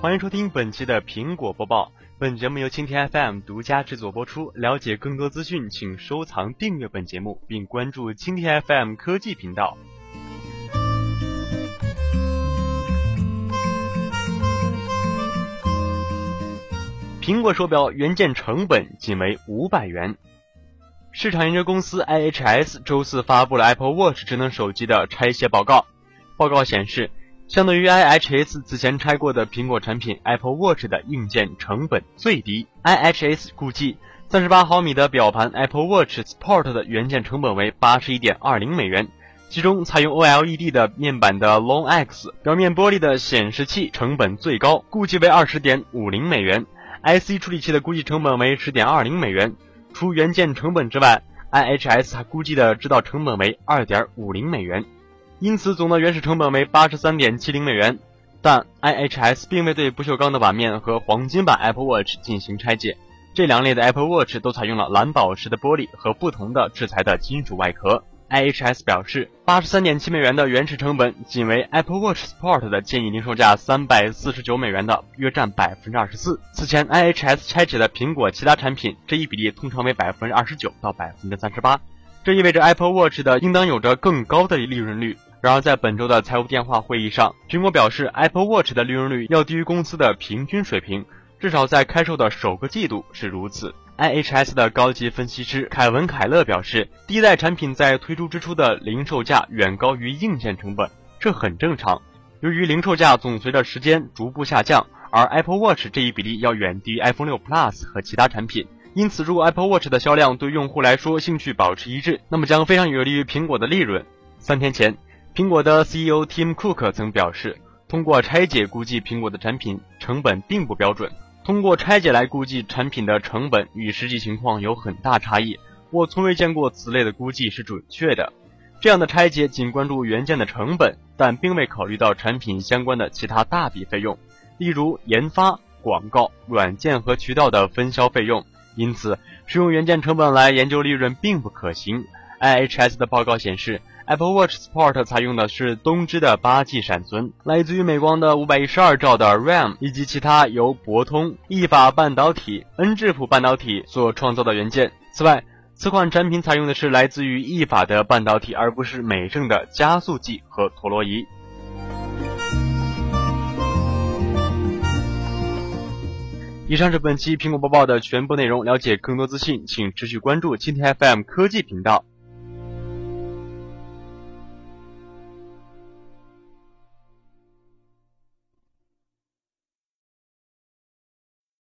欢迎收听本期的苹果播报。本节目由蜻蜓 FM 独家制作播出。了解更多资讯，请收藏订阅本节目，并关注蜻蜓 FM 科技频道。苹果手表原件成本仅为五百元。市场研究公司 IHS 周四发布了 Apple Watch 智能手机的拆卸报告。报告显示。相对于 IHS 此前拆过的苹果产品，Apple Watch 的硬件成本最低。IHS 估计，38毫米的表盘 Apple Watch Sport 的原件成本为81.20美元，其中采用 OLED 的面板的 Long X 表面玻璃的显示器成本最高，估计为20.50美元；IC 处理器的估计成本为10.20美元。除原件成本之外，IHS 还估计的制造成本为二点五零美元。因此，总的原始成本为八十三点七零美元，但 IHS 并未对不锈钢的版面和黄金版 Apple Watch 进行拆解。这两类的 Apple Watch 都采用了蓝宝石的玻璃和不同的制裁的金属外壳。IHS 表示，八十三点七美元的原始成本仅为 Apple Watch Sport 的建议零售价三百四十九美元的约占百分之二十四。此前 IHS 拆解的苹果其他产品，这一比例通常为百分之二十九到百分之三十八。这意味着 Apple Watch 的应当有着更高的利润率。然而，在本周的财务电话会议上，苹果表示，Apple Watch 的利润率要低于公司的平均水平，至少在开售的首个季度是如此。IHS 的高级分析师凯文·凯勒表示，第一代产品在推出之初的零售价远高于硬件成本，这很正常。由于零售价总随着时间逐步下降，而 Apple Watch 这一比例要远低于 iPhone 6 Plus 和其他产品。因此，如果 Apple Watch 的销量对用户来说兴趣保持一致，那么将非常有利于苹果的利润。三天前。苹果的 CEO Tim Cook 曾表示，通过拆解估计苹果的产品成本并不标准。通过拆解来估计产品的成本与实际情况有很大差异。我从未见过此类的估计是准确的。这样的拆解仅关注原件的成本，但并未考虑到产品相关的其他大笔费用，例如研发、广告、软件和渠道的分销费用。因此，使用原件成本来研究利润并不可行。IHS 的报告显示。Apple Watch Sport 采用的是东芝的八 G 闪存，来自于美光的五百一十二兆的 RAM，以及其他由博通、意法半导体、恩智浦半导体所创造的元件。此外，此款产品采用的是来自于意法的半导体，而不是美正的加速剂和陀螺仪。以上是本期苹果播报的全部内容。了解更多资讯，请持续关注今天 FM 科技频道。